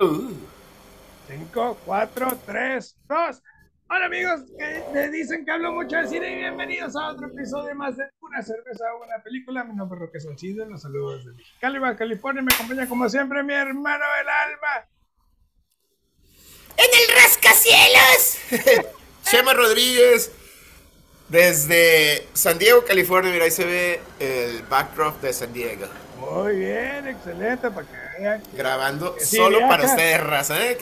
5, 4, 3, 2. Hola amigos, que me dicen que hablo mucho de cine y bienvenidos a otro episodio más de Una cerveza o una película. Mi nombre es Roque Solcides, los saludos desde Mexicali, California. Me acompaña como siempre mi hermano del alma. ¡En el rascacielos! Chema Rodríguez, desde San Diego, California. Mira, ahí se ve el backdrop de San Diego. Muy bien, excelente, para que vean. Grabando que sí solo viaja. para ustedes, raza, ¿eh?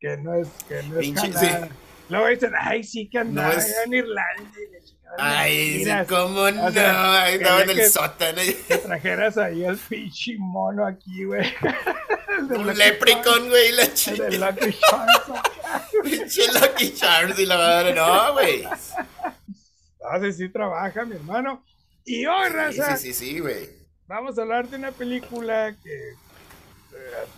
Que- no es, que no es Pinche- jalada. Luego dicen, ay, sí que andaba No es- en Irlanda. y la chingada". Ay, sí, cómo no. O sea, Ahí estaba en el que- sótano. Que trajeras ahí el pinche mono aquí, güey. Un leprechaun, güey, la Charms, El de chica. Lucky Charms. Pinche Lucky Charms y la madre. No, güey. Ah, sí, sí trabaja, mi hermano. Y hoy, Sí, raza, sí, sí, sí, güey. Vamos a hablar de una película que eh,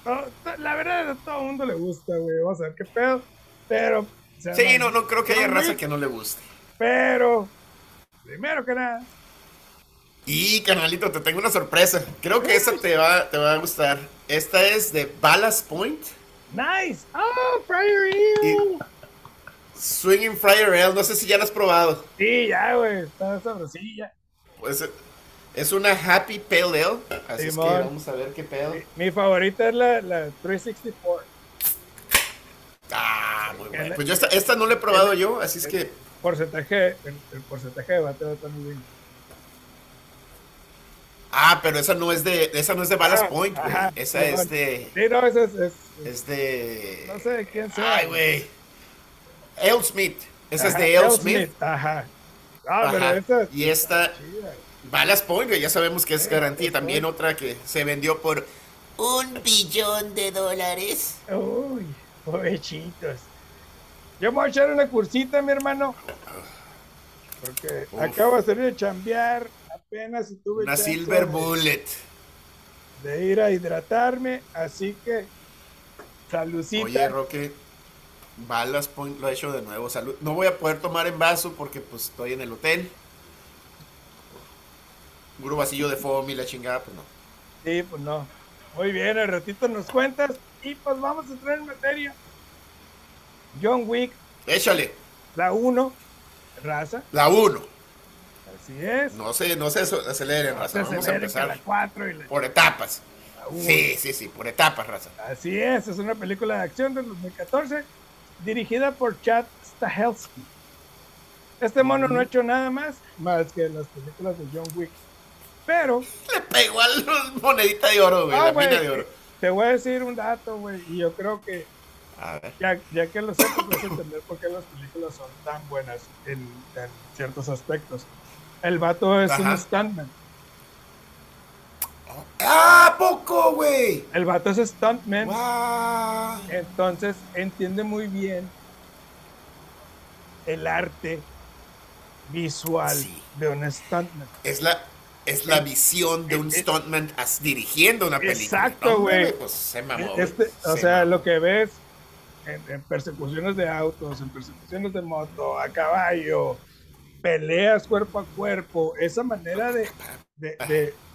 a to- la verdad a todo el mundo le gusta, güey. Vamos a ver qué pedo. Pero. Sí, no, no creo que haya raza que no le guste. Pero, primero que nada, Y, carnalito, te tengo una sorpresa. Creo que esa te va, te va a gustar. Esta es de Ballast Point. nice. Oh, Friar Hill. Swinging Friar Ale. No sé si ya la has probado. Sí, ya, güey. Está sabrosilla. Pues es una Happy Pale Ale. Así es que vamos a ver qué pedo. Mi favorita es la, la 364. Ah, muy bueno. Pues yo esta, esta no la he probado yo, así es que. Porcentaje, el, el porcentaje de bateo está muy bien. Ah, pero esa no es de, esa no es de Ballast Ah, Point, güey. Esa es de. Sí, no, ese es. es- Es de. no sé de quién sea. Ay, güey. Ale Smith. Esa es de Ale Ale Smith. Ajá. Ah, pero Ajá. esta. Y esta, chida. Ballast Point, ya sabemos que es Sí, garantía. sí. También otra que se vendió por Un billón de dólares. Uy, pobrecitos. Yo me voy a echar una cursita, mi hermano. Porque Uf. acabo de salir de chambear. Apenas tuve una Silver de- Bullet. de ir a hidratarme. Así que, salucita. Oye, Roque, Ballast Point lo ha hecho de nuevo. Salud. No voy a poder tomar en vaso porque pues estoy en el hotel. Puro vasillo de foam y la chingada, pues no. Sí, pues no. Muy bien, al ratito nos cuentas. Y pues vamos a entrar en materia. John Wick, Échale, la 1, raza. la 1. Así es. No se, no se aceleren, raza. Se Vamos a que la empezar 4 y la, por etapas. la. Sí, sí, sí, por etapas, raza. Así es, es una película de acción del 2014 dirigida por Chad Stahelski. Este mono no ha hecho nada más más que las películas de John Wick. Pero, Le pegó a la monedita de oro, güey, ah, la güey, mina de oro. te voy a decir un dato, güey, y yo creo que A ver. ya, ya que lo vas a entender por qué las películas son tan buenas en, en ciertos aspectos. El vato es un stuntman. ¡Ah, ¿a poco, güey! El vato es stuntman. ¡Guau! Entonces entiende muy bien el arte visual Sí. de un stuntman. Es la, es la visión de un eh, stuntman dirigiendo una película. Exacto, No, güey. Pues se mamó. Este, o Se sea, mamó. lo que ves en, en persecuciones de autos, en persecuciones de moto, a caballo, peleas cuerpo a cuerpo, esa manera de, de,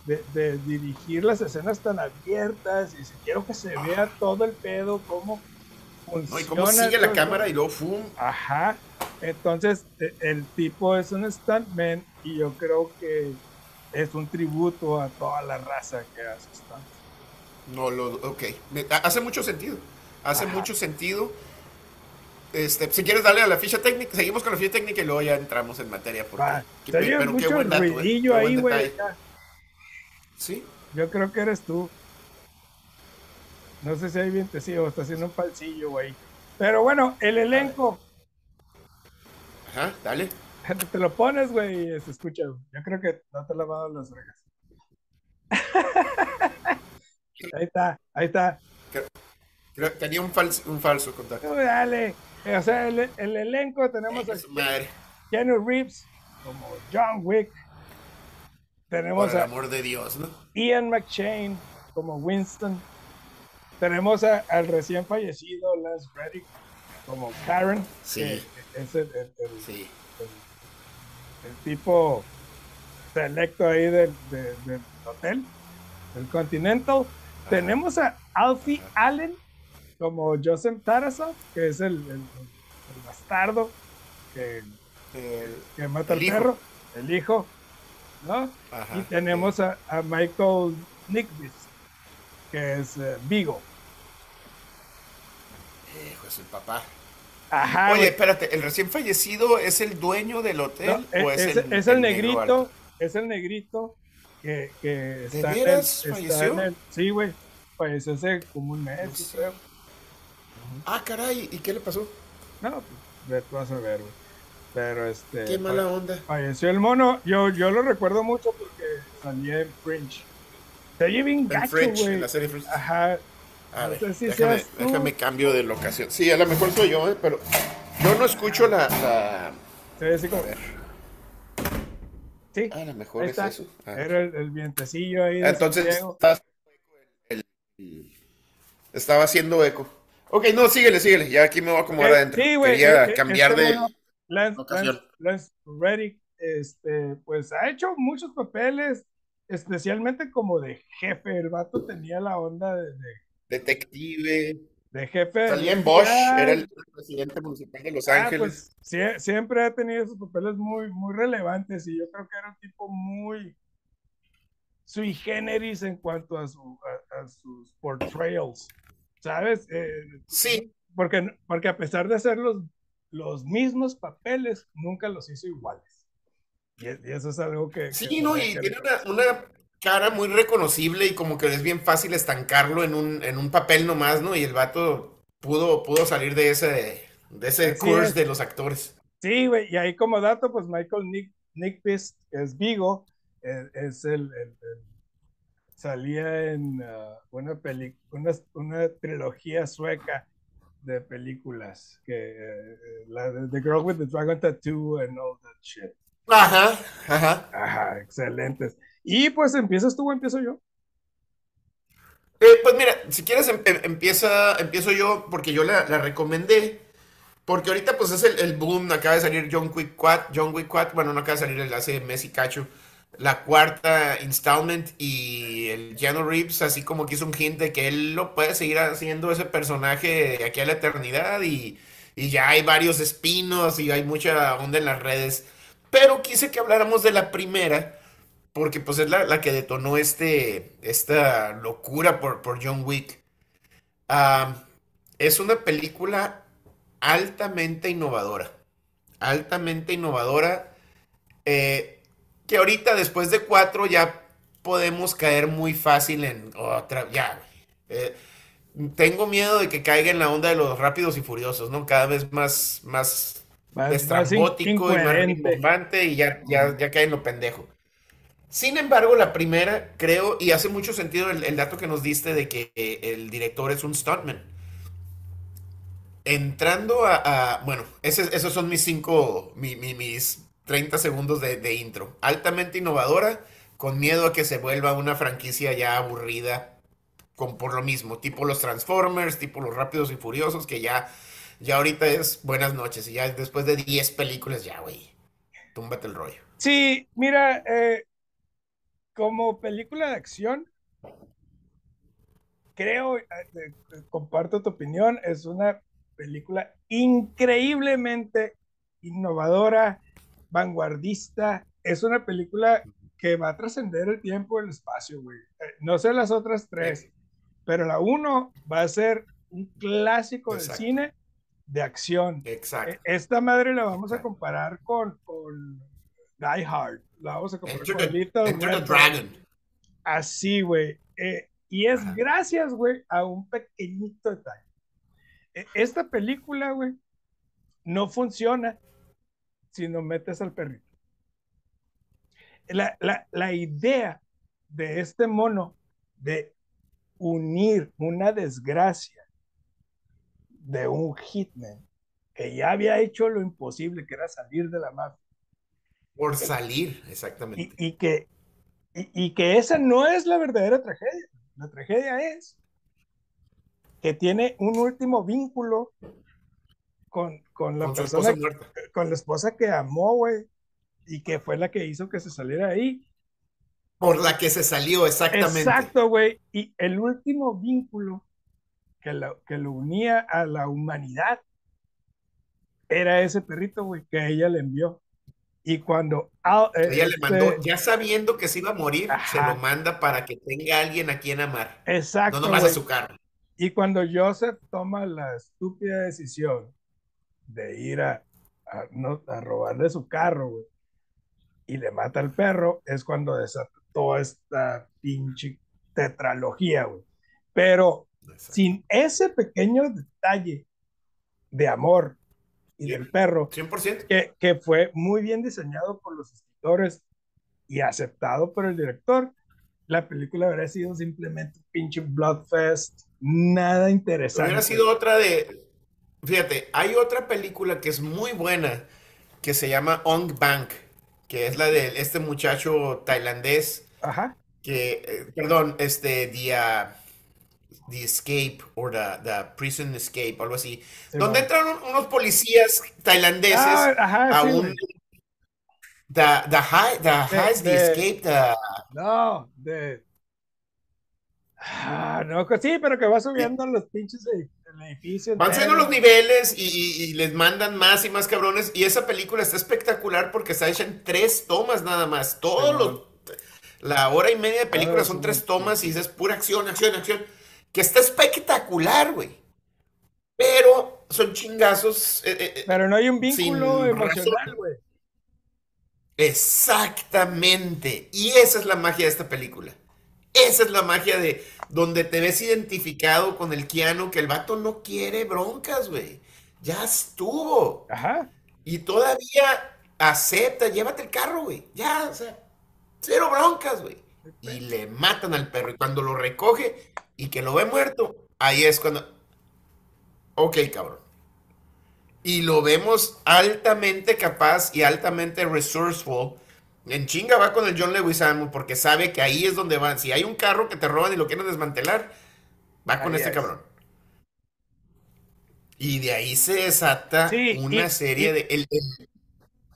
de- de- dirigir las escenas tan abiertas y si quiero que se vea todo el pedo, cómo funciona. No, y cómo sigue la cámara y luego ¡fum! Ajá. Entonces, e- el tipo es un stuntman y yo creo que es un tributo a toda la raza que hace stunt. No lo. Ok. Me- hace mucho sentido. Hace Ajá. mucho sentido. Este, si quieres darle a la ficha técnica, seguimos con la ficha técnica y luego ya entramos en materia. Porque, qué- se oye pero qué mucho buen dato, ¿eh? Qué ahí, güey. Sí. Yo creo que eres tú. No sé si hay vientecillo, está haciendo un falsillo, güey. Pero bueno, el elenco, Ajá, dale. te lo pones, güey, y se escucha. Yo creo que no te he lavado las orejas. ahí está, ahí está. Creo- tenía un, fals- un falso contacto. Dale. Eh, O sea, el, el elenco tenemos a Su madre. Keanu Reeves como John Wick. Por Tenemos el a amor de Dios, ¿no? Ian McShane como Winston. Tenemos a- al recién fallecido Lance Reddick como Karen. Sí. que es el, el- el- Sí. El tipo selecto ahí del, de- del hotel, del Continental. Tenemos a Alfie Allen como Joseph Tarasov, que es el, el- el bastardo que, El- que mata al hijo. perro, el hijo, ¿no? Ajá. Y tenemos a, a Michael Nickbis, que es eh, Vigo. Hijo, es el papá. Ajá. Oye, güey. espérate, ¿el recién fallecido es el dueño del hotel No, o es, es, el, es el negrito, es el negrito que, que está, en- veras está falleció? en el- sí, güey, falleció hace como un mes, No yo sé. creo. Ah, caray, ¿y qué le pasó? No, pues, vas a ver, güey. Pero este. Qué mala onda. Falleció el mono. Yo, yo lo recuerdo mucho porque salía en Fringe. Oye bien En gacho, güey. en la serie Fringe. Ajá. A no ver, sé si déjame, seas tú. déjame cambio de locación. Sí, a lo mejor soy yo, ¿eh? pero yo no escucho la... la... Se ve así como. A ver, Sí. a lo mejor es eso. Ah. Era el, el vientecillo ahí. De Entonces Santiago. estaba, el- el- estaba haciendo eco. Ok, no, síguele, síguele. Ya aquí me voy a acomodar Eh, adentro. sí, güey, Quería eh, cambiar este de... Lance, locación. Lance- Lance Reddick, este, pues ha hecho muchos papeles, especialmente como de jefe. El vato tenía la onda de, de- Detective. de jefe. Salía en Bosch, era el presidente municipal de Los Ah, Ángeles. pues sie- siempre ha tenido esos papeles muy, muy relevantes y yo creo que era un tipo muy sui generis en cuanto a, su, a, a sus portrayals, ¿sabes? Eh, Sí, porque, porque a pesar de hacer los, los mismos papeles, nunca los hizo iguales. Y, y eso es algo que... sí, que no, y tiene una, una cara muy reconocible y como que es bien fácil estancarlo en un, en un papel nomás, ¿no? Y el vato pudo, pudo salir de ese, de ese Así curse es. de los actores. Sí, güey, y ahí como dato, pues Michael Nick, Nickbist, que es Vigo, eh, es el, el- el- salía en ah, una, peli, una, una trilogía sueca de películas, que eh, la de The Girl with the Dragon Tattoo and all that shit. Ajá, ajá. Ajá, excelentes. Y pues empiezas tú o empiezo yo. Eh, pues mira, si quieres em- em- empieza, empiezo yo porque yo la, la recomendé. Porque ahorita pues es el, boom, acaba de salir John Wick 4, John Wick 4, bueno, no acaba de salir el hace mes y cacho, la cuarta installment y el Keanu Reeves así como que hizo un hint de que él lo puede seguir haciendo ese personaje de aquí a la eternidad y, y ya hay varios espinos y hay mucha onda en las redes. Pero quise que habláramos de la primera porque pues es la, la que detonó este, esta locura por, por John Wick. Ah, es una película altamente innovadora. Altamente innovadora. eh, que ahorita después de cuatro ya podemos caer muy fácil en otra. Ya. Eh, tengo miedo de que caiga en la onda de los rápidos y furiosos, ¿no? Cada vez más, más Más- estrambótico y más rimbombante y ya, ya, ya cae en lo pendejo. Sin embargo, la primera, creo, y hace mucho sentido el, dato que nos diste de que eh, el director es un stuntman. Entrando a, bueno, esos son mis cinco, mi- mi- mis 30 segundos de, de intro. Altamente innovadora, con miedo a que se vuelva una franquicia ya aburrida, con, por lo mismo, tipo los Transformers, tipo los Rápidos y Furiosos, que ya, ya ahorita es buenas noches, y ya después de 10 películas, ya, güey, túmbate el rollo. Sí, mira, eh, como película de acción, creo, eh, eh, comparto tu opinión, es una película increíblemente innovadora, vanguardista, es una película que va a trascender el tiempo y el espacio, güey. Eh, no sé las otras tres, pero la uno va a ser un clásico del Exacto. cine de acción. Exacto. E- Esta madre la vamos a comparar con, con Die Hard. La vamos a comparar Enter con Red Dragon. Así, güey. Eh, y es Ajá. gracias, güey, a un pequeñito detalle. E- Esta película, güey, no funciona si no metes al perrito. La, la- la idea de este mono de unir una desgracia de un hitman que ya había hecho lo imposible, que era salir de la mafia, Por salir, exactamente. y que, y, y que esa no es la verdadera tragedia. La tragedia es que tiene un último vínculo con, con la Con persona, con la esposa que amó, güey, y que fue la que hizo que se saliera ahí. Por la que se salió, exactamente. Exacto, güey. Y el último vínculo que lo, que lo unía a la humanidad era ese perrito, güey, que ella le envió. Y cuando... ah, eh, Ella le este- mandó, ya sabiendo que se iba a morir, se Ajá. lo manda para que tenga a alguien a quien amar. Exacto. No nomás a güey. su carro. Y cuando Joseph toma la estúpida decisión de ir a, a, no, a robarle su carro, güey, y le mata al perro, es cuando desata toda esta pinche tetralogía, güey. Pero sin ese pequeño detalle de amor y del perro, 100%. que, que fue muy bien diseñado por los escritores y aceptado por el director, la película habría sido simplemente pinche Bloodfest, nada interesante. Hubiera sido otra de. Fíjate, hay otra película que es muy buena que se llama Ong Bank, que es la de este muchacho tailandés Ajá. que, eh, perdón, este, uh, the Escape o the, the Prison Escape, algo así, Sí, donde no. un- unos policías tailandeses Ah, ajá, a sí, un. The, the high, the highs, the de- escape, the, No, de. Ah, no, sí, pero que va subiendo los pinches el edificio. Van subiendo los niveles y, y- y les mandan más y más cabrones. Y esa película está espectacular porque está hecha en tres tomas nada más. Todos los. La hora y media de película son sí, tres sí. tomas y es pura acción, acción, acción. Que está espectacular, güey. Pero son chingazos. eh, eh, eh, Pero no hay un vínculo emocional, güey. Exactamente. Y esa es la magia de esta película. Esa es la magia de donde te ves identificado con el Keanu, que el vato no quiere broncas, güey. Ya estuvo. Ajá. Y todavía acepta, llévate el carro, güey. Ya, o sea, cero broncas, güey. Y le matan al perro. Y cuando lo recoge y que lo ve muerto, ahí es cuando. Ok, cabrón. Y lo vemos altamente capaz y altamente resourceful. En chinga va con el John Leguizamo porque sabe que ahí es donde van. Si hay un carro que te roban y lo quieren desmantelar, va con este es. cabrón. Y de ahí se desata Sí, una y- serie y- de. el- el-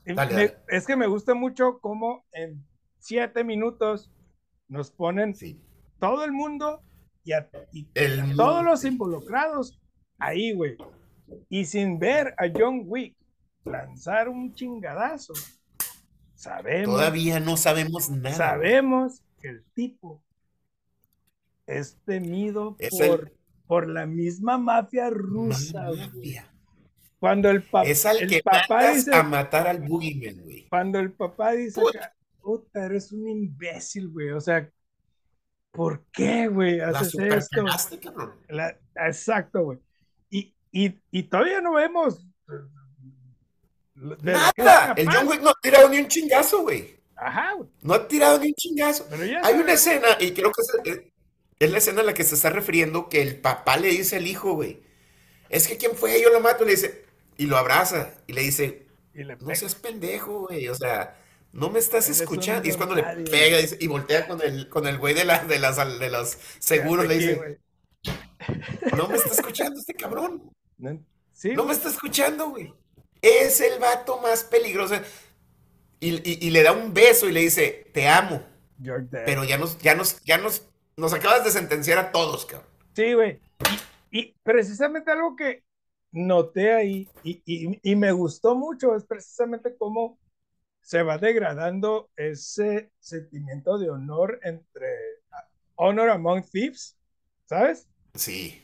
Y Dale, me- dale. Es que me gusta mucho cómo en siete minutos nos ponen sí, todo el mundo y a, y el a todos los involucrados ahí, güey. Y sin ver a John Wick lanzar un chingadazo, sabemos, Todavía no sabemos nada. sabemos que el tipo es temido Es por, el- por la misma mafia rusa. Mafia. Cuando el, pa- Es al el que papá dice, a matar al Boogeyman, güey. cuando el papá dice, puta, eres un imbécil, güey. O sea, ¿por qué, güey, haces esto? La- exacto, güey. Y, y, y todavía no vemos Nada. El. John Wick no ha tirado ni un chingazo, güey. Ajá, güey. No ha tirado ni un chingazo. Pero ya Hay una escena, y creo que es, es- es la escena a la que se está refiriendo, que el papá le dice al hijo, güey. Es que quién fue, yo lo mato, y le dice, y lo abraza, y le dice, y le no seas pendejo, güey, o sea, no me estás Eres escuchando. Y es cuando nadie. le pega dice, y voltea con el, con el güey de, la, de, las, de los seguros, le dice, no me está escuchando este cabrón. No- Sí, No güey. me está escuchando, güey. Es el vato más peligroso. Y, y- y le da un beso y le dice, te amo. Pero ya nos, ya nos, ya nos, nos acabas de sentenciar a todos, cabrón. Sí, güey. Y, y precisamente algo que noté ahí y, y- y me gustó mucho es precisamente cómo se va degradando ese sentimiento de honor entre Honor Among Thieves, ¿sabes? Sí.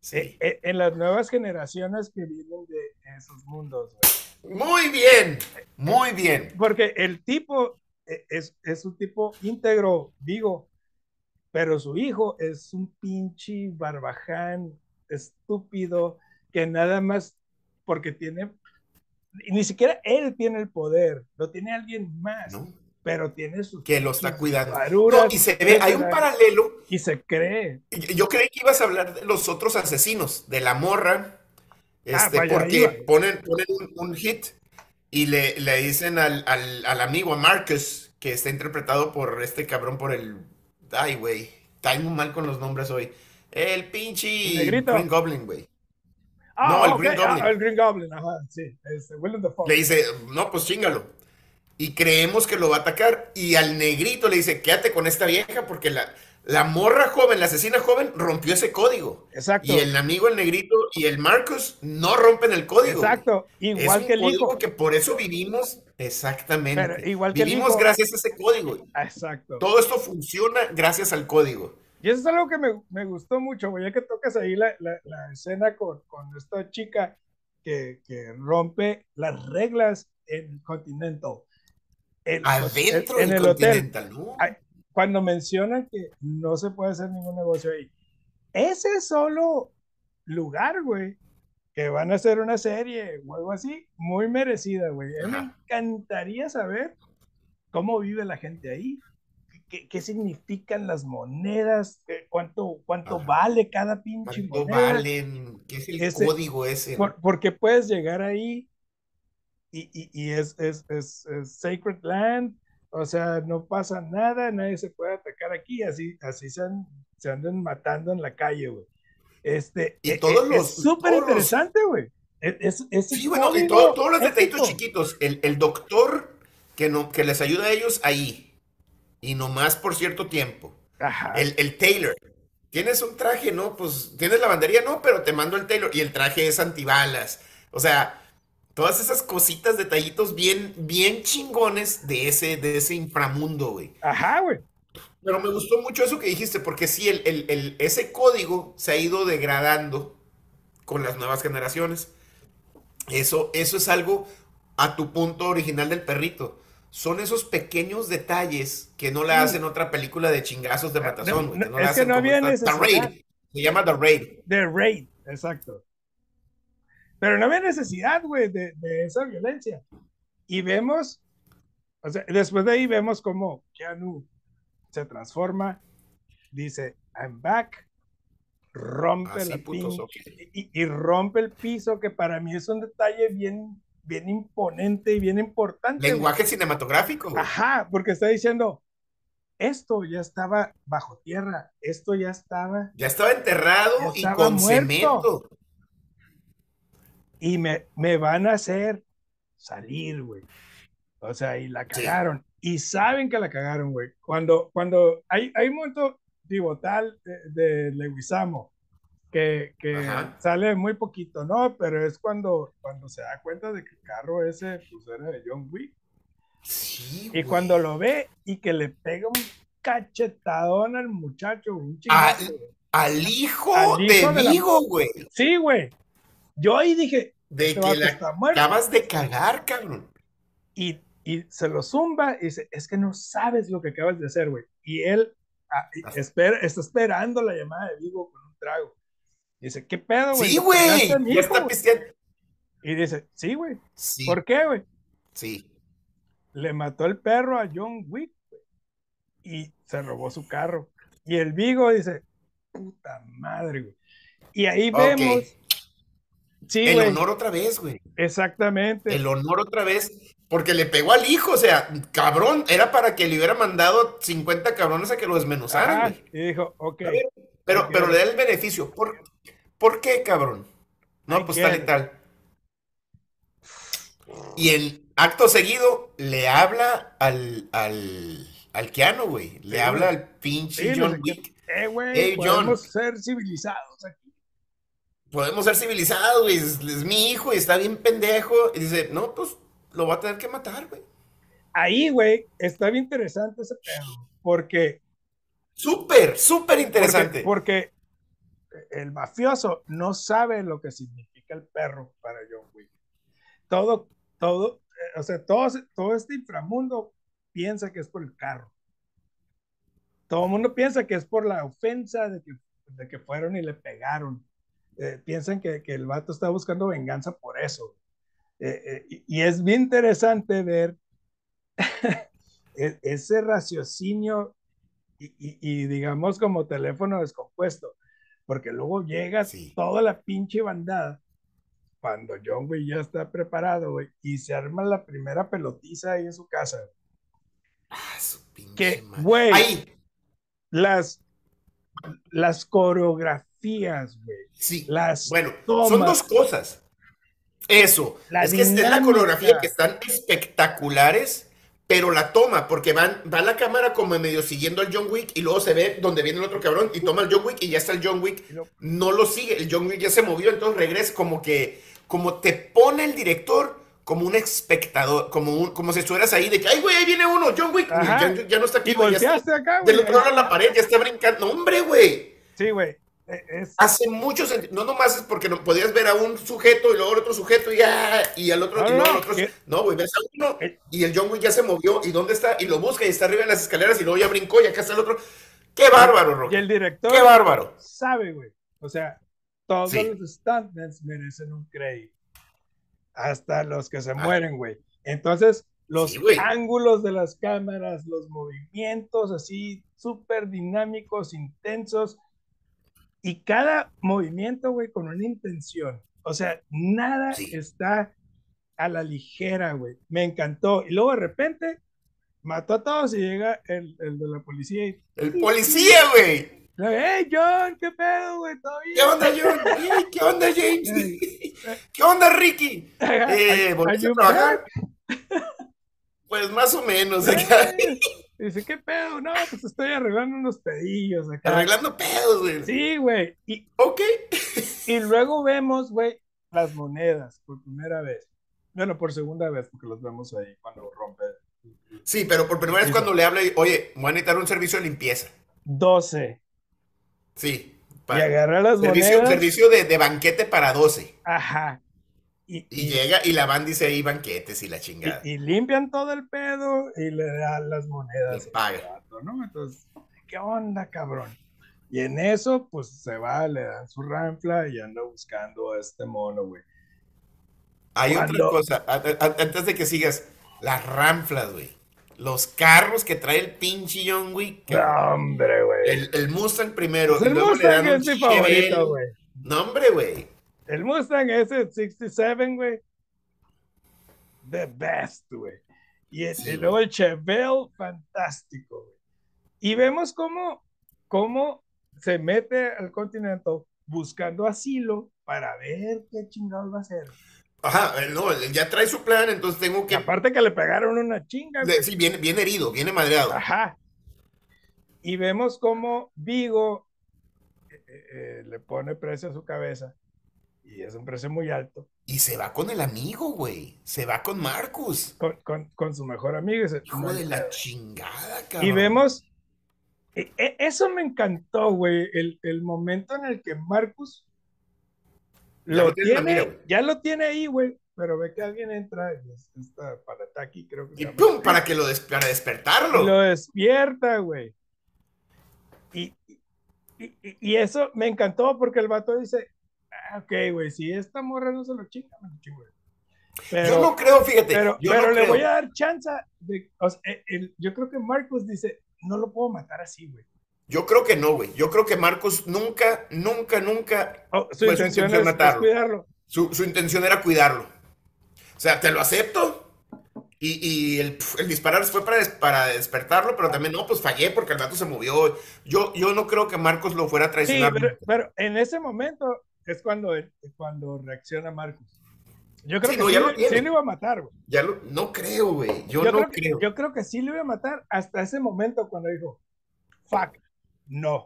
Sí. eh, en las nuevas generaciones que vienen de esos mundos. Muy bien. Muy bien. Porque el tipo eh, es, es un tipo íntegro, digo, pero su hijo es un pinche barbaján estúpido que nada más porque tiene, ni siquiera él tiene el poder, lo tiene alguien más, ¿no? pero tiene sus Que lo está cuidando. No, y se ve, hay un paralelo. y se cree. Yo creí que ibas a hablar de los otros asesinos, de la morra. Este, para allá porque iba. ponen, ponen un, un hit y le, le dicen al, al, al amigo, a Marcus, que está interpretado por este cabrón, por el. Ay, güey. Está muy mal con los nombres hoy. El pinche. Green Goblin, güey. Ah, No, el Green Goblin. ah, el Green Goblin, ajá, sí, este, Dafoe. Le dice, no, pues chingalo. Y creemos que lo va a atacar. Y al negrito le dice, quédate con esta vieja porque la, la morra joven, la asesina joven, rompió ese código. Exacto. Y el amigo, el negrito y el Marcus no rompen el código. Exacto. Igual es que el código hijo. que por eso vivimos exactamente. Pero igual que el vivimos hijo. gracias a ese código. Exacto. Todo esto funciona gracias al código. Y eso es algo que me, me gustó mucho, güey, ya que tocas ahí la, la, la escena con, con esta chica que, que rompe las reglas en Continental. En, Adentro en del el hotel. Continental, ¿no? Ay, Cuando mencionan que no se puede hacer ningún negocio ahí. Ese solo lugar, güey, que van a hacer una serie o algo así, muy merecida, güey. Me encantaría saber cómo vive la gente ahí. ¿Qué, qué significan las monedas? ¿Qué- ¿Cuánto, cuánto Ajá. vale cada pinche ¿Cuánto moneda? valen? ¿Qué es el Ese- código ese? Por- porque puedes llegar ahí y, y- y es, es, es- es sacred land, o sea, no pasa nada, nadie se puede atacar aquí, así, así se, an- se andan matando en la calle, güey. Este, Y e- todos e- los- es súper todos interesante, güey. Es, es- ese Sí, bueno, y todo- todos los detallitos chiquitos. El, el doctor que, no, que les ayuda a ellos ahí. Y nomás por cierto tiempo. Ajá. El, el Taylor. Tienes un traje, ¿no? Pues tienes lavandería, no, pero te mando el Taylor. Y el traje es antibalas. O sea, todas esas cositas, detallitos bien, bien chingones de ese, de ese inframundo, güey. Ajá, güey. Pero me gustó mucho eso que dijiste, porque sí, el, el- el- ese código se ha ido degradando con las nuevas generaciones. Eso, eso es algo a tu punto original del perrito. Son esos pequeños detalles que no le hacen otra película de chingazos de matazón, güey, no, no es que hacen no como había esta- The necesidad. Raid. Se llama The Raid. De raid, exacto. Pero no había necesidad, güey, de, de esa violencia. Y vemos, o sea, después de ahí vemos cómo Keanu se transforma, dice, I'm back, rompe Así, la putos, pin- ok. y, y rompe el piso, que para mí es un detalle bien, bien imponente y bien importante. güey. Lenguaje cinematográfico, güey. Ajá, porque está diciendo, esto ya estaba bajo tierra, esto ya estaba Ya estaba enterrado Ya y con muerto. cemento. y me, me van a hacer salir, güey. O sea, y la Sí. cagaron. Y saben que la cagaron, güey. Cuando, cuando hay, hay un momento pivotal de, de Leguizamo que, que sale muy poquito, ¿no? Pero es cuando, cuando se da cuenta de que el carro ese pues, era de John Wick. Sí, Y cuando lo ve y que le pega un cachetadón al muchacho, un chingazo. Al hijo Al hijo de Vigo, güey. Sí, güey. Yo ahí dije, De este que la acabas de cagar, cabrón. y, y se lo zumba y dice, es que no sabes lo que acabas de hacer, güey. Y él ah, espera, está esperando la llamada de Vigo con un trago. Dice, ¿qué pedo, güey? Sí, ¿Te pegaste güey. Ya hijo, está güey?" pisteando. Y dice, sí, güey. Sí, ¿Por qué, güey? sí. Le mató el perro a John Wick güey, y se robó su carro. Y el Vigo dice, puta madre, güey. Y ahí vemos. Sí, El honor otra vez, güey. Exactamente. El honor otra vez. Porque le pegó al hijo, o sea, cabrón, era para que le hubiera mandado 50 cabrones a que lo desmenuzaran, güey. y dijo, ok. Pero, pero le da el beneficio. ¿Por, ¿por qué, cabrón? No, pues tal y tal. Y el acto seguido le habla al, al, al Keanu, güey. Le Sí, habla güey. al pinche Sí, John Wick. Eh, güey, Hey, John. podemos ser civilizados aquí. Podemos ser civilizados, güey. Es, es mi hijo y está bien pendejo. Y dice, no, pues lo va a tener que matar, güey. Ahí, güey, está bien interesante ese pedo, porque, Súper, súper interesante. porque, porque el mafioso no sabe lo que significa el perro para John Wick. Todo, todo, eh, o sea, todo, todo este inframundo piensa que es por el carro. Todo el mundo piensa que es por la ofensa de que, de que fueron y le pegaron. Eh, piensan que, que el vato está buscando venganza por eso. Eh, eh, y, y es bien interesante ver e- ese raciocinio y, y- y digamos como teléfono descompuesto, porque luego llega Sí. toda la pinche bandada cuando John güey ya está preparado, güey, y se arma la primera pelotiza ahí en su casa. Ah, su pinche Que, madre. güey, las, las coreografías, güey, sí. las Bueno, tomas. son dos cosas. Eso. La es que es la dinámica. coreografía que están espectaculares, pero la toma, porque van, va la cámara como medio siguiendo al John Wick y luego se ve donde viene el otro cabrón y toma el John Wick y ya está el John Wick. No lo sigue, el John Wick ya se movió, entonces regresa como que, como te pone el director como un espectador, como, un, como si estuvieras ahí de que, ay, güey, ahí viene uno, John Wick, ya, ya no está aquí, Y güey, ya está acá, güey. del otro lado de la pared, ya está brincando. Hombre, güey. Sí, güey. Es, Hace mucho sentido. No nomás es porque no podías ver a un sujeto y luego al otro sujeto y ya, y al otro, y no, otro. güey, ves a uno y el John Wick ya se movió. ¿Y dónde está? Y lo busca y está arriba en las escaleras y luego ya brincó y acá está el otro. ¡Qué bárbaro, y Rocky! el director ¡Qué bárbaro! sabe, güey. O sea, todos Sí. los stuntmen merecen un crédito. Hasta los que se Ah. mueren, güey. Entonces, los Sí, ángulos de las cámaras, los movimientos así súper dinámicos, intensos. Y cada movimiento, güey, con una intención. O sea, nada Sí. está a la ligera, güey. Me encantó. Y luego de repente mató a todos y llega el, el de la policía y ¡El policía, güey! ¡Hey, John! ¿Qué pedo, güey? ¿Qué onda, John? ¿Qué onda, James? ¿Qué onda, Ricky? Eh, ¿volviste a trabajar? back? Pues más o menos. Acá. Dice, ¿qué pedo? No, pues estoy arreglando unos pedillos acá. Arreglando pedos, güey. Sí, güey. Y, Ok. y luego vemos, güey, las monedas por primera vez. Bueno, por segunda vez, porque los vemos ahí cuando rompe. Sí, pero por primera vez cuando le habla y, oye, voy a necesitar un servicio de limpieza. 12. Sí. Y agarra las servicio monedas. servicio de, de banquete para 12. Ajá. Y, Y y- llega y la van dice ahí banquetes y la chingada. y- y limpian todo el pedo y le dan las monedas. Les paga. ¿no? Entonces, ¿qué onda, cabrón? Y en eso, pues se va, le dan su ranfla y anda buscando a este mono, güey. Hay otra cosa, antes de que sigas, las ranflas, güey. Los carros que trae el pinche John Wick. que- No, hombre, güey. El, el Mustang primero. Pues el Mustang es mi favorito, güey. No, hombre, güey. El Mustang es el 67, güey. The best, güey. Y, el- Sí, y luego el Chevelle, fantástico, güey. Y vemos cómo, cómo se mete al Continental buscando asilo para ver qué chingados va a hacer. Ajá, él no, ya trae su plan, entonces tengo Y que. aparte que le pegaron una chinga, güey. sí, viene, viene herido, viene madreado. Ajá. Y vemos cómo Vigo eh, eh, eh, le pone precio a su cabeza. Y es un precio muy alto. Y se va con el amigo, güey. Se va con Marcus. Con, con- con su mejor amigo. y Hijo "No hay de la pedo". chingada, Y cabrón. vemos. e- e- Eso me encantó, güey. El, el momento en el que Marcus Ya lo tiene ya lo tiene ahí, güey. Pero ve que alguien entra, y es- esta Parataki, creo que Y pum, para que lo des- para despertarlo. Y lo despierta, güey. Y, y, y- y eso me encantó porque el vato dice, ok, güey, si esta morra no se lo chinga, me lo chingo. güey". Pero, yo no creo, fíjate. pero, yo pero no le creo. voy a dar chance de, o sea, el- el- yo creo que Marcus dice, no lo puedo matar así, güey. Yo creo que no, güey. Yo creo que Marcus nunca, nunca, nunca. Oh, su Pues, su intención intención es, es matarlo. cuidarlo. Su, su intención era cuidarlo. O sea, te lo acepto. Y, y el, el disparar fue para, des- para despertarlo, pero también no, pues fallé porque el gato se movió. Yo, yo no creo que Marcos lo fuera a Sí, traicionar. pero, pero en ese momento es cuando, cuando reacciona Marcus. Yo creo Sí, que no, sí, lo sí lo iba a matar, güey. Ya lo, no creo, güey. Yo, Yo, no creo que, yo creo que sí lo iba a matar hasta ese momento cuando dijo, fuck, no.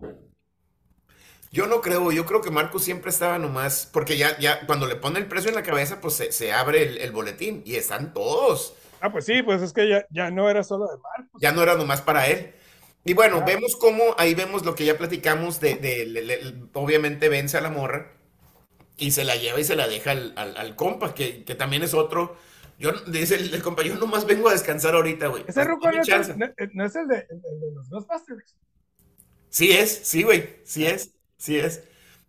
Yo no creo, yo creo que Marcos siempre estaba nomás, porque ya, ya cuando le pone el precio en la cabeza, pues se, se abre el, el boletín y están todos. Ah, pues sí, pues es que ya, ya no era solo de Marcus. Ya no era nomás para él. Y bueno, Ah. vemos cómo, ahí vemos lo que ya platicamos de, de- obviamente vence a la morra y se la lleva y se la deja al, al- al compa, que, que también es otro. Yo, dice el, el compa, yo nomás vengo a descansar ahorita, güey. Ese ruco no, es chance. el, no- no es el de, el de los Ghostbusters. Sí es, sí, güey, sí es, sí es.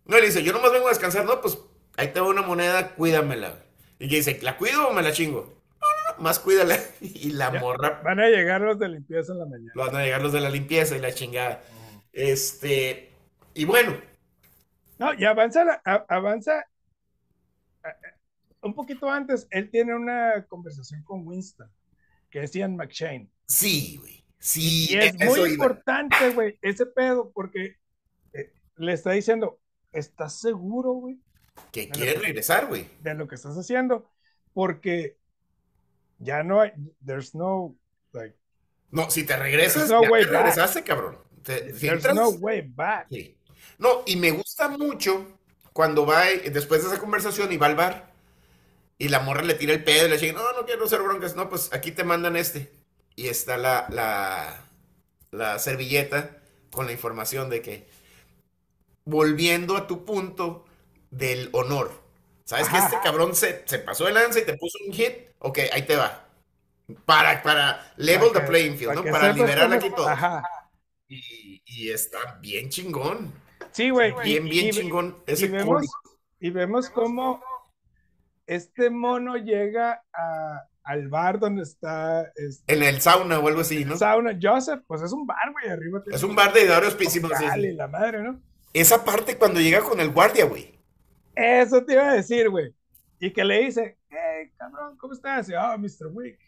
No, le dice, yo nomás vengo a descansar, no, pues ahí te va una moneda, cuídamela. Y que dice, ¿la cuido o me la chingo? No, no, no, más cuídala. Y la Ya. morra, Van a llegar los de limpieza en la mañana. van a llegar los de la limpieza y la chingada. Este, y bueno, No, y avanza, la- a- avanza un poquito antes. Él tiene una conversación con Winston, que es Ian McShane. sí, güey, sí, Y es muy iba. importante, güey, ese pedo, porque eh, le está diciendo, ¿estás seguro, güey, Que quiere regresar, güey. de lo que estás haciendo? Porque ya no hay, there's no Like, No, si te regresas, There's no ya way te back. regresaste, cabrón. Te- si there's entras- no way back. Sí. No, y me gusta mucho cuando va, y- después de esa conversación y va al bar y la morra le tira el pedo y le dice, no, no quiero ser broncas, no, pues aquí te mandan este. Y está la, la, la servilleta con la información de que, volviendo a tu punto del honor, ¿sabes que este cabrón se, se pasó de lanza y te puso un hit? Ok, ahí te va. Para, para level Para the playing field, para ¿no? Para liberar aquí todo. Ajá. Y, y está bien chingón. Sí, güey. Bien, y- bien y- chingón. Y Ese vemos, cómic. y vemos cómo este mono llega a- al bar donde está este, En el sauna o algo así, ¿no? sauna. Joseph, pues es un bar, güey, arriba. Es un bar de varios pisos. y la madre, ¿no? Esa parte cuando llega con el guardia, güey. Eso te iba a decir, güey. Y que le dice, hey, cabrón, ¿cómo estás? Y, oh, Mr. Wick,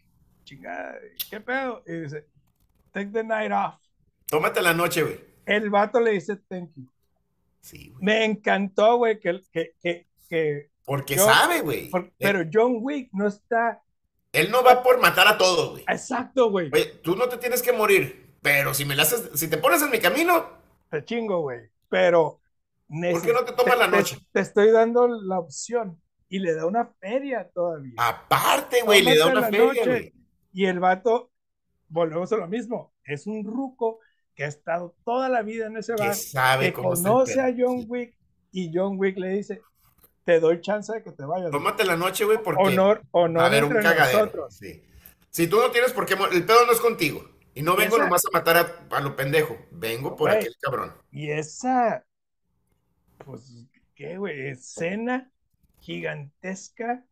chingada, ¿qué pedo? Y dice, take the night off. Tómate la noche, güey. El vato le dice, thank you. Sí, güey. Me encantó, güey, que, que, que, que Porque Yo- sabe, güey. Eh, pero John Wick no está Él no va por matar a todo, güey. exacto, güey. Oye, tú no te tienes que morir. Pero si me la haces, si te pones en mi camino, Te chingo, güey. Pero. ¿Por qué no te tomas la noche? Te, estoy dando la opción. Y le da una feria todavía. aparte, güey, le da una feria, güey. Y el vato, volvemos a lo mismo. Es un ruco que ha estado toda la vida en ese Que bar. sabe Que cómo está el conoce a. John Wick. Y John Wick le dice: Te doy chance de que te vayas. Tómate la noche, güey, porque honor, honor a haber un cagadero. nosotros. Sí. Si tú no tienes por qué, el pedo no es contigo. Y no vengo Esa- nomás a matar a, a lo pendejo. Vengo por Güey. aquel cabrón. Y esa, pues, ¿qué, güey? Escena gigantesca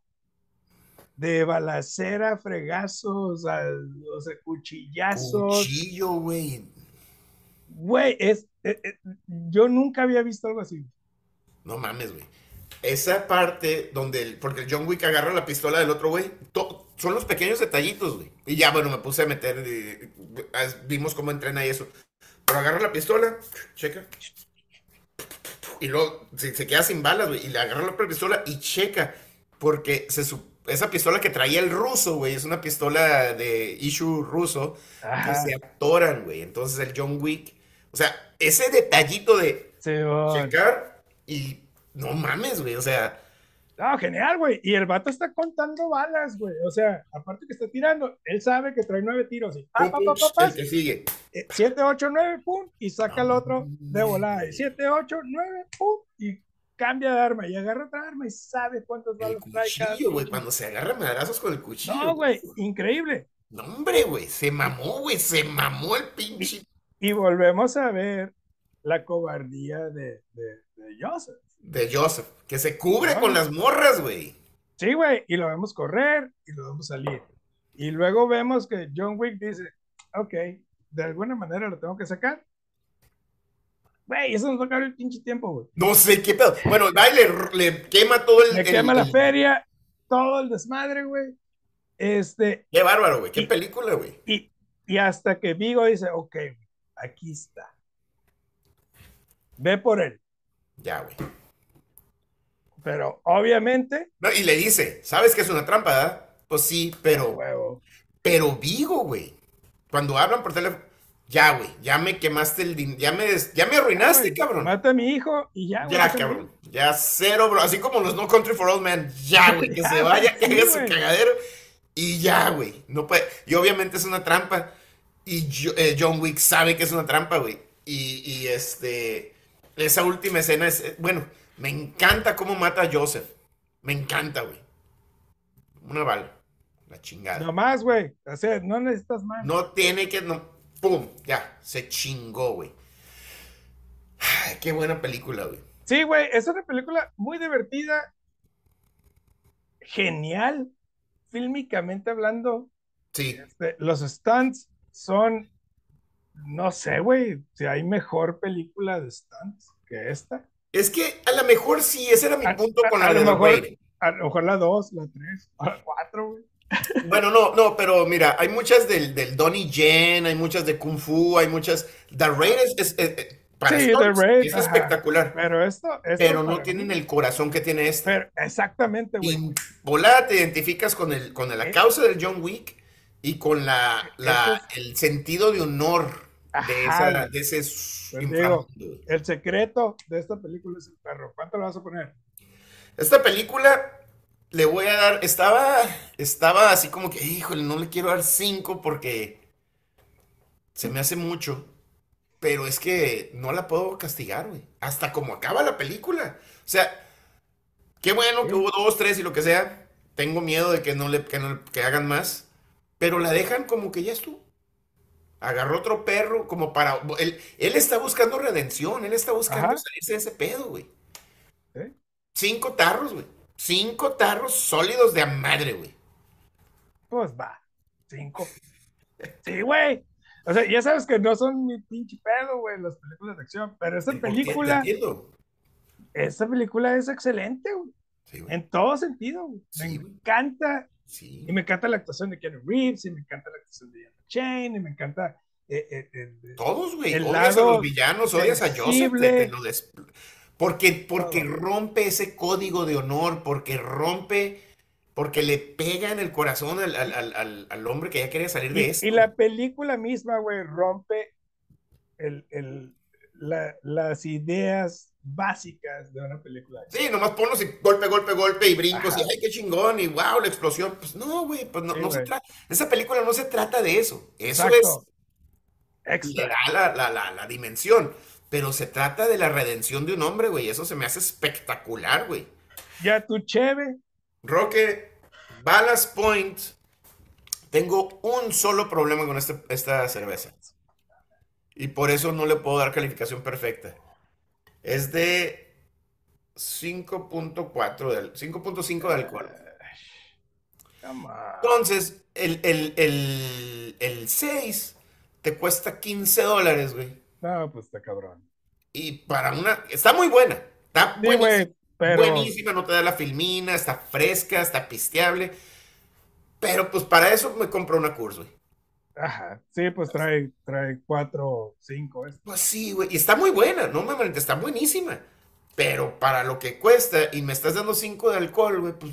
de balacera, fregazos, al- o sea, cuchillazos. Cuchillo, güey. Güey, es, eh, eh, yo nunca había visto algo así. No mames, güey. Esa parte donde, el- porque el John Wick agarra la pistola del otro güey, to- son los pequeños detallitos, güey. Y ya, bueno, me puse a meter, eh, eh, vimos cómo entrena y eso. Pero agarra la pistola, checa. Y luego se, se queda sin balas, güey. Y le agarra la otra pistola y checa. Porque se, esa pistola que traía el ruso, güey, es una pistola de issue ruso. que Ajá, se atoran, güey. Entonces el John Wick, o sea, ese detallito de checar y no mames, güey, o sea, No, genial, güey. Y el vato está contando balas, güey. O sea, aparte que está tirando, él sabe que trae nueve tiros. Y pa, pum, pa, pum, pa, pa, pa, el que sigue. siete, ocho, nueve, pum, y saca el otro de volada. Siete, ocho, nueve, pum, y cambia de arma. Y agarra otra arma y sabe cuántas balas trae cada cuchillo, güey, cuando se agarra madrazos con el cuchillo. No, güey, increíble. No, hombre, güey, se mamó, güey, se mamó el pinche. Y volvemos a ver la cobardía de, de, de Joseph. De Joseph, que se cubre Ah. con las morras, güey. Sí, güey, y lo vemos correr y lo vemos salir. Y luego vemos que John Wick dice, ok, de alguna manera lo tengo que sacar. Güey, eso nos va a acabar el pinche tiempo, güey. No sé qué pedo. Bueno, va y le, le quema todo el. Le el- quema la el- feria, todo el desmadre, güey. Este, Qué bárbaro, güey, qué Y- película, güey. y, y hasta que Vigo dice, ok, aquí está. Ve por él. Ya, güey. Pero obviamente, No, y le dice, ¿sabes que es una trampa, verdad? Pues sí, pero. huevo. Pero Vigo, güey. Cuando hablan por teléfono, ya, güey, ya me quemaste el dinero, ya me, ya me arruinaste, cabrón. Mata a mi hijo y ya, güey. Ya, cabrón. Ya cero, bro. Así como los No Country for Old Men. Ya, güey, que Ya, se vaya, que haga su cagadero. Y ya, güey. No puede. Y obviamente es una trampa. Y yo- eh, John Wick sabe que es una trampa, güey. Y, y, este. Esa última escena es. eh, Bueno, me encanta cómo mata a Joseph. Me encanta, güey. Una bala. La chingada. No más, güey. O sea, no necesitas más. No tiene que. No, ¡Pum! Ya, se chingó, güey. Qué buena película, güey. Sí, güey, es una película muy divertida, genial, fílmicamente hablando. Sí, Este, los stunts son, no sé, güey, si hay mejor película de stunts que esta. es que a lo mejor sí, ese era mi A- punto a- con a la lo mejor- Raid. A lo mejor la 2, la 3, la 4, güey. Bueno, no, no, pero mira, hay muchas del, del Donnie Yen, hay muchas de Kung Fu, hay muchas. The Raid es, es- es- es- para Sí, The es ajá. espectacular, Pero esto, esto pero no tienen mí- el corazón que tiene esta. pero exactamente, güey. Y volada te identificas con el, con la ¿Eh? causa del John Wick y con la, el sentido de honor de, esa, ese Pues. El secreto de esta película es el perro. ¿Cuánto le vas a poner? Esta película le voy a dar, estaba, estaba así como que, híjole, no le quiero dar 5 porque se me hace mucho, pero es que no la puedo castigar, güey, hasta como acaba la película. O sea, qué bueno que hubo dos, tres y lo que sea, tengo miedo de que no le, que no- que hagan más, pero la dejan como que ya estuvo. Agarró otro perro como para... Él, él está buscando redención, él está buscando Ajá. salirse de ese pedo, güey. ¿Eh? Cinco tarros, güey. Cinco tarros sólidos de a madre, güey. Pues va. Cinco. Sí, güey. O sea, ya sabes que no son mi pinche pedo, güey, las películas de acción. Pero. Te película, esta película es excelente, güey. Sí, güey. En todo sentido, güey. Me Sí, güey. encanta. Sí. Y me encanta la actuación de Keanu Reeves, y me encanta la actuación de Ian Chain, y me encanta. eh, eh, el- Todos, güey. Odias a los villanos, odias a Joseph. sensible. te- te lo des- Porque, porque Todo. rompe ese código de honor, porque rompe, porque le pega en el corazón al, al- al- hombre que ya quería salir de Y, esto. y la película misma, güey, rompe el, el- la- las ideas básicas de una película. Sí, nomás ponlos y golpe, golpe, golpe y brincos Ajá. y ay, qué chingón y wow, la explosión. Pues no, güey, pues no, Sí, no se trata. Esa película no se trata de eso. Eso Exacto. es le Extra. da la, la, la, la dimensión. Pero se trata de la redención de un hombre, güey. Eso se me hace espectacular, güey. Ya tu cheve, Roque, Ballast Point. Tengo un solo problema con este- esta cerveza. Y por eso no le puedo dar calificación perfecta. Es de 5.4 de al- 5.5 de alcohol. Entonces, el, el, el, el 6 te cuesta 15 dólares, güey. No, pues está cabrón. Y para una... Está muy buena. Está Sí, buenísima. güey, pero. Buenísima, no te da la filmina, está fresca, está pisteable. Pero pues para eso me compro una Coors, güey. Ajá. Sí, pues trae, trae cuatro, cinco. Es, Pues sí, güey. Y está muy buena, no me malentes, está buenísima. Pero para lo que cuesta y me estás dando 5 de alcohol, güey, pues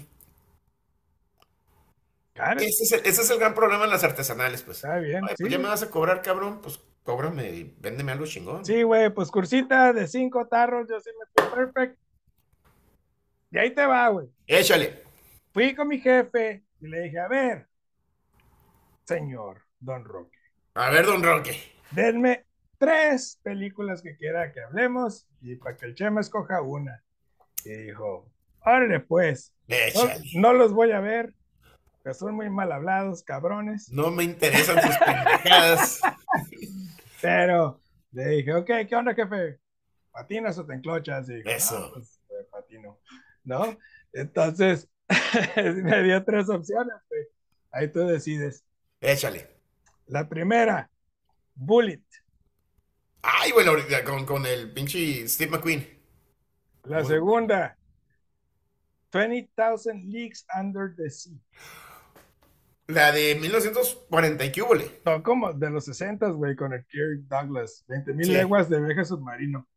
Cara, ese es, el, ese es el gran problema en las artesanales, pues. está bien. Ay, sí. pues ya me vas a cobrar, cabrón, pues cóbrame y véndeme algo chingón. Sí, güey, pues cursita de cinco tarros, yo sí me fui perfect. Y ahí te va, güey. Échale. Fui con mi jefe y le dije, a ver, señor Don Roque, A ver, don Roque. denme tres películas que quiera que hablemos y para que el Chema escoja una. Y dijo, órale pues, no, Échale. no los voy a ver, que son muy mal hablados, cabrones. No me interesan sus pendejadas. Pero le dije, ok, ¿qué onda, jefe? ¿Patinas o te enclochas? Y dijo, Eso. "No, pues, eh, patino, ¿no? Entonces, me dio tres opciones, güey. Ahí tú decides. Échale. La primera, Bullet. Ay, bueno, ahorita con, con el pinche Steve McQueen. La segunda, 20,000 Leagues Under the Sea. La de 1940 y qué húbole. Son como de los 60, güey, con el Kirk Douglas. 20.000 Sí. leguas de viaje submarino,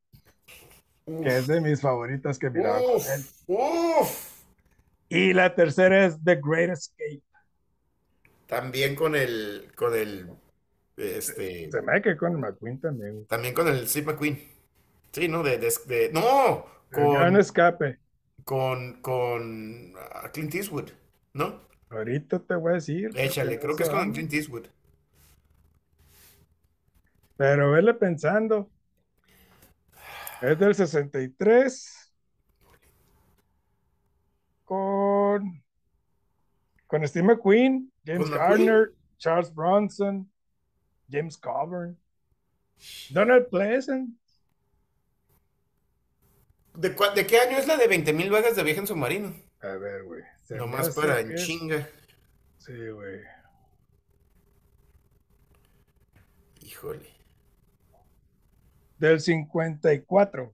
que es de mis favoritas que miraba con él. uf. Y la tercera es The Great Escape. También con el, con el, este, Se me que con McQueen también. también con el Steve McQueen. Sí, ¿no? De, de, de- no, El gran con, escape. con, con ah, Clint Eastwood, ¿no? Ahorita te voy a decir. Échale, creo que es con. Clint Eastwood. Pero vele pensando. Es del 63. Con. Con Steve McQueen, James ¿Con McQueen? Garner, Charles Bronson, James Coburn, Donald Pleasant. ¿De, cua- de qué año es la de 20.000 vagas de viaje en submarino? A ver, güey. Nomás para en chinga. Sí, güey. Híjole. Del 54.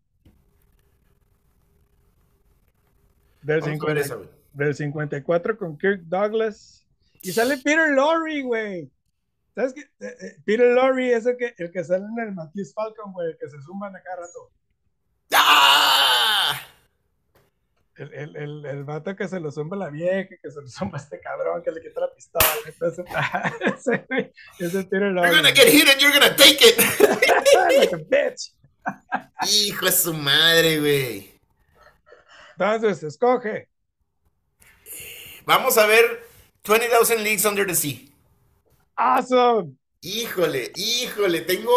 Del, Vamos a ver 50 esa, güey. del 54 con Kirk Douglas. Y sale Peter Lorre, güey. ¿Sabes qué? Eh, eh, Peter Lorre es el que, el que sale en el Matisse Falcon, güey, el que se suman a cada rato. ¡Ah! el, el, el, el vato que se lo zumba la vieja, que se lo zumba este cabrón, que le quita la pistola. Entonces, ese, tiro no. You're gonna get hit and you're gonna take it. like a bitch. Hijo de su madre, güey. Entonces, escoge. Vamos a ver 20,000 Leagues Under the Sea. Awesome. Híjole, híjole, tengo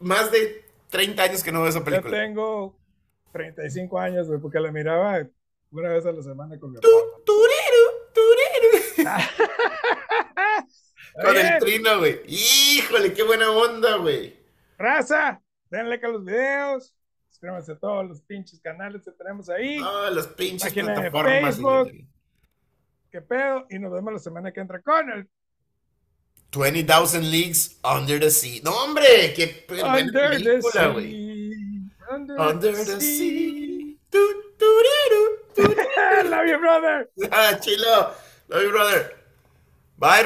más de 30 años que no veo esa Yo película. tengo 35 años, güey, porque la miraba una vez a la semana con mi papá. tururu. Con el trino, güey. Híjole, qué buena onda, güey. Raza, denle que a los videos. Suscríbanse a todos los pinches canales que tenemos ahí. Ah, las pinches Página de plataformas. Facebook. güey. ¿Qué pedo? Y nos vemos la semana que entra con el 20,000 Leagues Under the Sea. No, hombre, qué Under the película, Sea. güey. Under, Under the the Sea. Love you, brother. Ah, chilo. Love you, brother. Bye.